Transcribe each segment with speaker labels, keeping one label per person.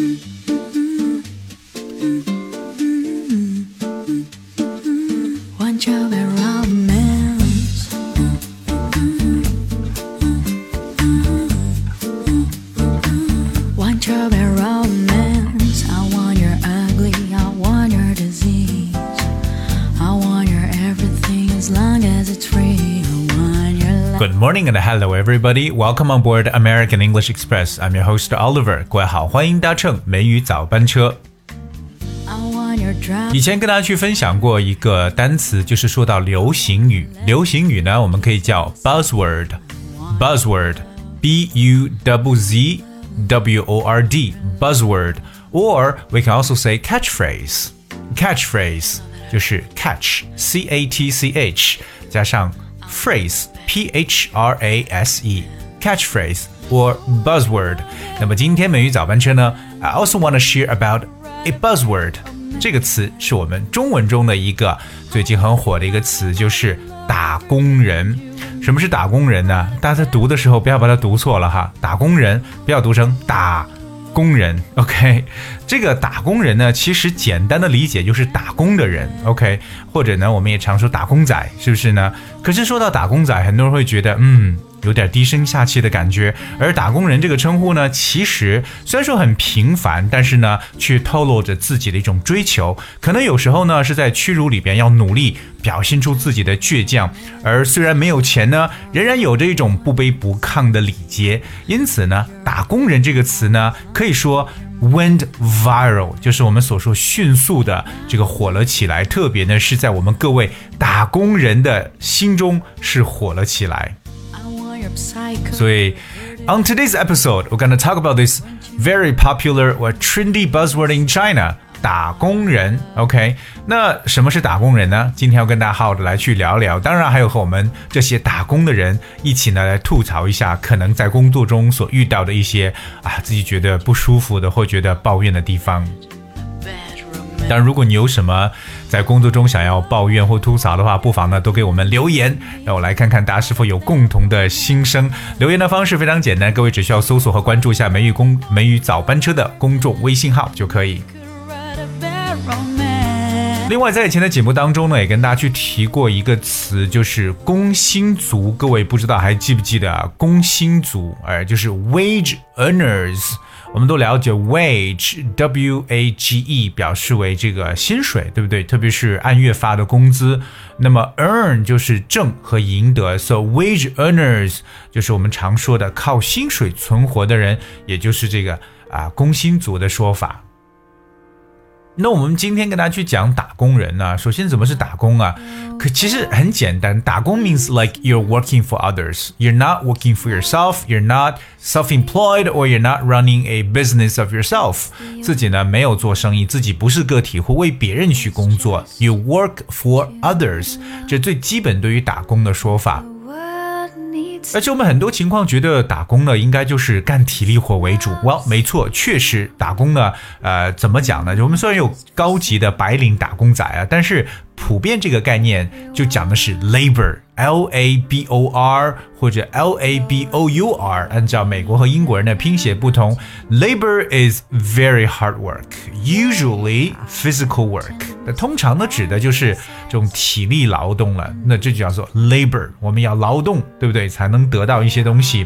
Speaker 1: Tschüss. Good morning and hello everybody. Welcome on board American English Express. I'm your host Oliver. 各位好，欢迎搭乘美语早班车。以前跟大家去分享过一个单词，就是说到流行语。流行语呢，我们可以叫 buzzword，buzzword，b u w z w o r d，buzzword，or we can also say catchphrase，catchphrase 就是 catch，c a t c h 加上 phrase。P H R A S E catchphrase or buzzword。那么今天美语早班车呢，I also want to share about a buzzword。这个词是我们中文中的一个最近很火的一个词，就是打工人。什么是打工人呢？大家在读的时候不要把它读错了哈，打工人不要读成打。工人，OK，这个打工人呢，其实简单的理解就是打工的人，OK，或者呢，我们也常说打工仔，是不是呢？可是说到打工仔，很多人会觉得，嗯。有点低声下气的感觉，而打工人这个称呼呢，其实虽然说很平凡，但是呢，却透露着自己的一种追求。可能有时候呢，是在屈辱里边要努力表现出自己的倔强。而虽然没有钱呢，仍然有着一种不卑不亢的礼节。因此呢，打工人这个词呢，可以说 went viral，就是我们所说迅速的这个火了起来。特别呢，是在我们各位打工人的心中是火了起来。所以，on today's episode, we're going to talk about this very popular or trendy buzzword in China. 打工人，OK？那什么是打工人呢？今天要跟大家好好的来去聊聊，当然还有和我们这些打工的人一起呢来吐槽一下，可能在工作中所遇到的一些啊自己觉得不舒服的或觉得抱怨的地方。但如果你有什么在工作中想要抱怨或吐槽的话，不妨呢都给我们留言，让我来看看大家是否有共同的心声。留言的方式非常简单，各位只需要搜索和关注一下“梅雨公梅雨早班车”的公众微信号就可以。另外，在以前的节目当中呢，也跟大家去提过一个词，就是“工薪族”。各位不知道还记不记得啊？“工薪族”哎，就是 wage earners。我们都了解 wage，w a g e 表示为这个薪水，对不对？特别是按月发的工资。那么 earn 就是挣和赢得，so wage earners 就是我们常说的靠薪水存活的人，也就是这个啊工薪族的说法。那我们今天跟大家去讲打工人呢，首先怎么是打工啊？可其实很简单，打工 means like you're working for others. You're not working for yourself. You're not self-employed or you're not running a business of yourself. 自己呢没有做生意，自己不是个体户，为别人去工作。You work for others. 这最基本对于打工的说法。而且我们很多情况觉得打工呢，应该就是干体力活为主。哇，没错，确实打工呢，呃，怎么讲呢？我们虽然有高级的白领打工仔啊，但是。普遍这个概念就讲的是 labor，L A B O R 或者 L A B O U R，按照美国和英国人的拼写不同，labor is very hard work，usually physical work。那通常呢指的就是这种体力劳动了，那这就叫做 labor。我们要劳动，对不对？才能得到一些东西。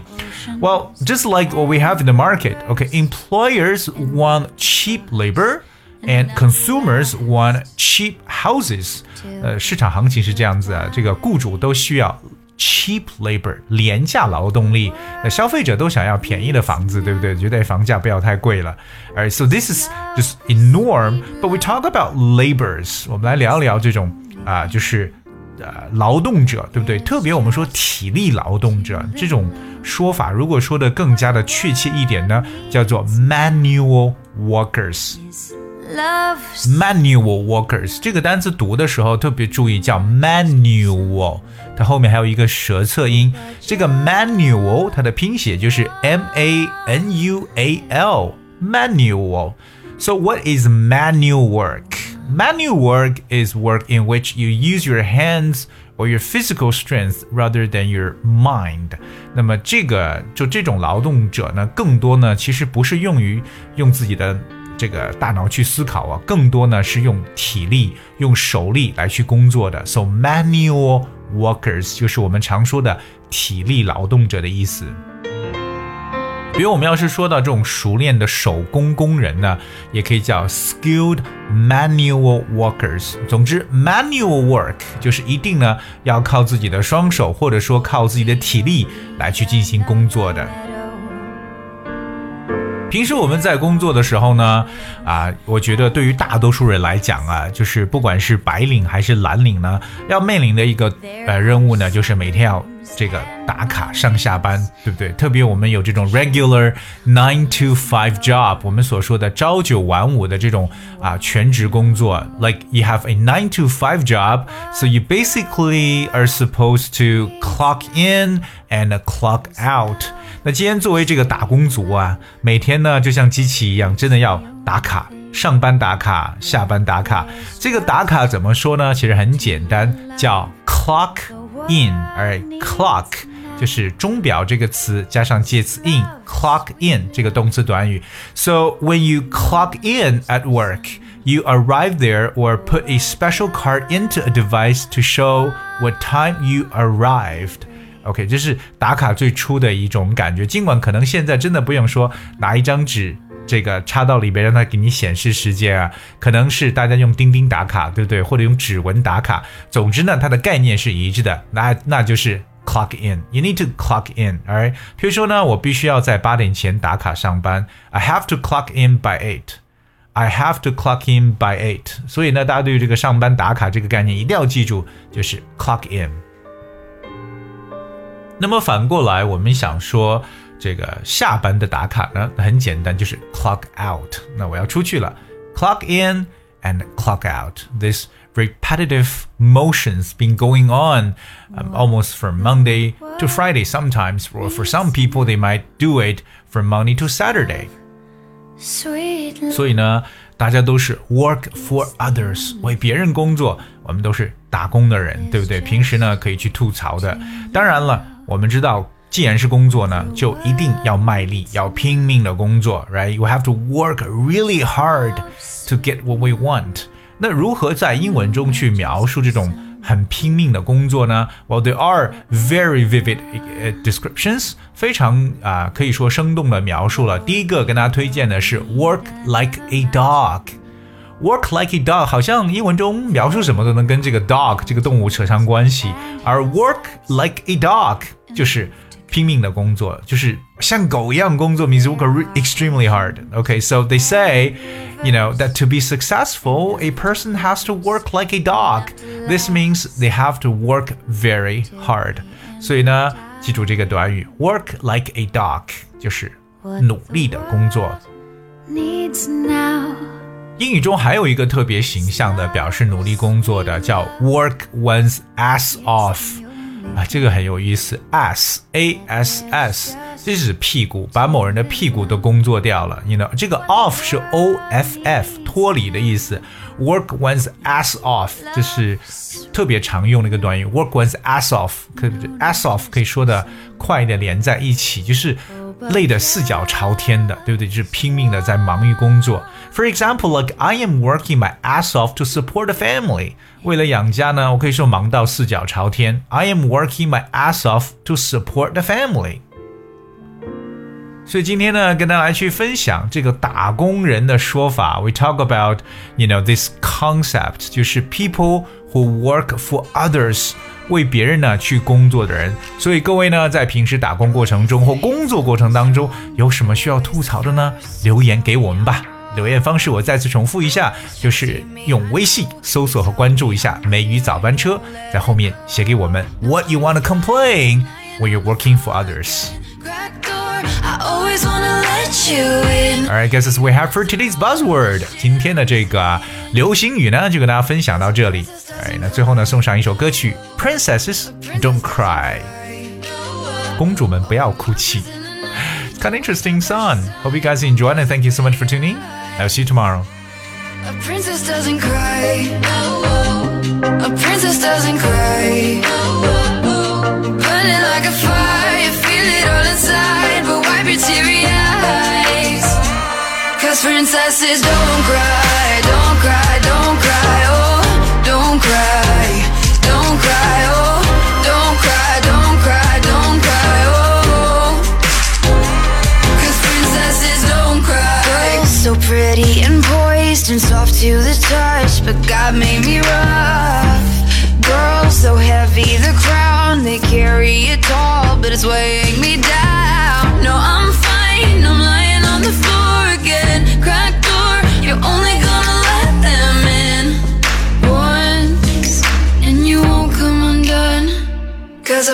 Speaker 1: Well, just like what we have in the market, okay, employers want cheap labor. And consumers want cheap houses。呃，市场行情是这样子啊，这个雇主都需要 cheap labor 廉价劳动力，那消费者都想要便宜的房子，对不对？觉得房价不要太贵了。Alright, so this is just a norm. But we talk about labors，我们来聊聊这种啊，就是呃劳动者，对不对？特别我们说体力劳动者这种说法，如果说的更加的确切一点呢，叫做 manual workers。 Manual workers 这个单词读的时候特别注意，叫 manual，它后面还有一个舌侧音。这个 manual 它的拼写就是 m a n u a l，manual。So what is manual work? Manual work is work in which you use your hands or your physical strength rather than your mind。那么这个就这种劳动者呢，更多呢其实不是用于用自己的 这个大脑去思考啊，更多呢是用体力、用手力来去工作的。So manual workers 就是我们常说的体力劳动者的意思。比如我们要是说到这种熟练的手工工人呢，也可以叫 skilled manual workers。总之，manual work 就是一定呢要靠自己的双手，或者说靠自己的体力来去进行工作的。平时我们在工作的时候呢，啊，我觉得对于大多数人来讲啊，就是不管是白领还是蓝领呢，要面临的一个呃任务呢，就是每天要。这个打卡上下班，对不对？特别我们有这种 regular nine to five job，我们所说的朝九晚五的这种啊全职工作，like you have a nine to five job，so you basically are supposed to clock in and clock out。那今天作为这个打工族啊，每天呢就像机器一样，真的要打卡，上班打卡，下班打卡。这个打卡怎么说呢？其实很简单，叫 clock。in，而 clock 就是钟表这个词加上介词 in，clock in 这个动词短语。So when you clock in at work, you arrive there or put a special card into a device to show what time you arrived. OK，这是打卡最初的一种感觉。尽管可能现在真的不用说拿一张纸。 这个插到里边，让它给你显示时间啊，可能是大家用钉钉打卡，对不对？或者用指纹打卡。总之呢，它的概念是一致的，那那就是 clock in。You need to clock in，alright？比如说呢，我必须要在八点前打卡上班，I have to clock in by eight。I have to clock in by eight。所以呢，大家对于这个上班打卡这个概念一定要记住，就是 clock in。那么反过来，我们想说。这个下班的打卡呢，很简单，就是 clock out。那我要出去了，clock in and clock out. This repetitive motions been going on um, almost from Monday to Friday. Sometimes, or for some people, they might do it from Monday to Saturday. 所以呢，大家都是 work for others，为别人工作，我们都是打工的人，对不对？平时呢可以去吐槽的。当然了，我们知道 既然是工作呢，就一定要卖力，要拼命的工作，right? You have to work really hard to get what we want. 那如何在英文中去描述这种很拼命的工作呢？Well, there are very vivid descriptions，非常啊、呃、可以说生动的描述了。第一个跟大家推荐的是 work like a dog。Work like a dog，好像英文中描述什么都能跟这个 dog 这个动物扯上关系，而 work like a dog 就是 拼命的工作，就是像狗一样工作，means work extremely hard. Okay, so they say, you know, that to be successful, a person has to work like a dog. This means they have to work very hard. 所以呢，记住这个短语，work like a dog，就是努力的工作。英语中还有一个特别形象的表示努力工作的，叫 work one's ass off。 啊，这个很有意思，ass a s s，这是屁股，把某人的屁股都工作掉了。你 know 这个 off 是 o f f，脱离的意思。Work one's ass off，这是特别常用的一个短语。Work one's ass off，可 ass off 可以说的快一点，连在一起，就是累得四脚朝天的，对不对？就是拼命的在忙于工作。For example, like I am working my ass off to support the family. 为了养家呢，我可以说忙到四脚朝天。I am working my ass off to support the family。所以今天呢，跟大家来去分享这个打工人的说法。We talk about, you know, this concept，就是 people who work for others，为别人呢去工作的人。所以各位呢，在平时打工过程中或工作过程当中，有什么需要吐槽的呢？留言给我们吧。留言方式我再次重复一下，就是用微信搜索和关注一下“美语早班车”，在后面写给我们 What you want to complain when you're working for others。Always wanna let you in. Alright, guys, we have for today's buzzword. 今天的这个流行语呢，就跟大家分享到这里。哎，那最后呢，送上一首歌曲《Princesses Don't Cry》，公主们不要哭泣。Kind of interesting song. Hope you guys enjoyed and thank you so much for tuning. I'll see you tomorrow.
Speaker 2: A princess doesn't cry. A princess doesn't cry. Burning like a fire, feel it all inside teary eyes. Cause princesses don't cry, don't cry, don't cry, oh, don't cry, don't cry, oh, don't cry, don't cry, don't cry, oh. Cause princesses don't cry. Girl, so pretty and poised and soft to the touch, but God made me rough. Girls so heavy, the crown they carry it tall, but it's way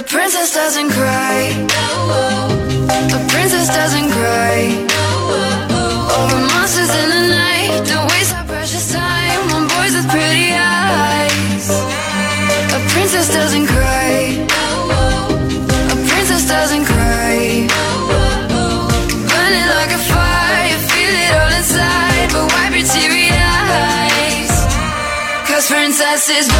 Speaker 2: a princess doesn't cry. A princess doesn't cry. All the monsters in the night. Don't waste our precious time on boys with pretty eyes. A princess doesn't cry. A princess doesn't cry. Burn it like a fire, feel it all inside. But wipe your teary eyes. Cause princesses.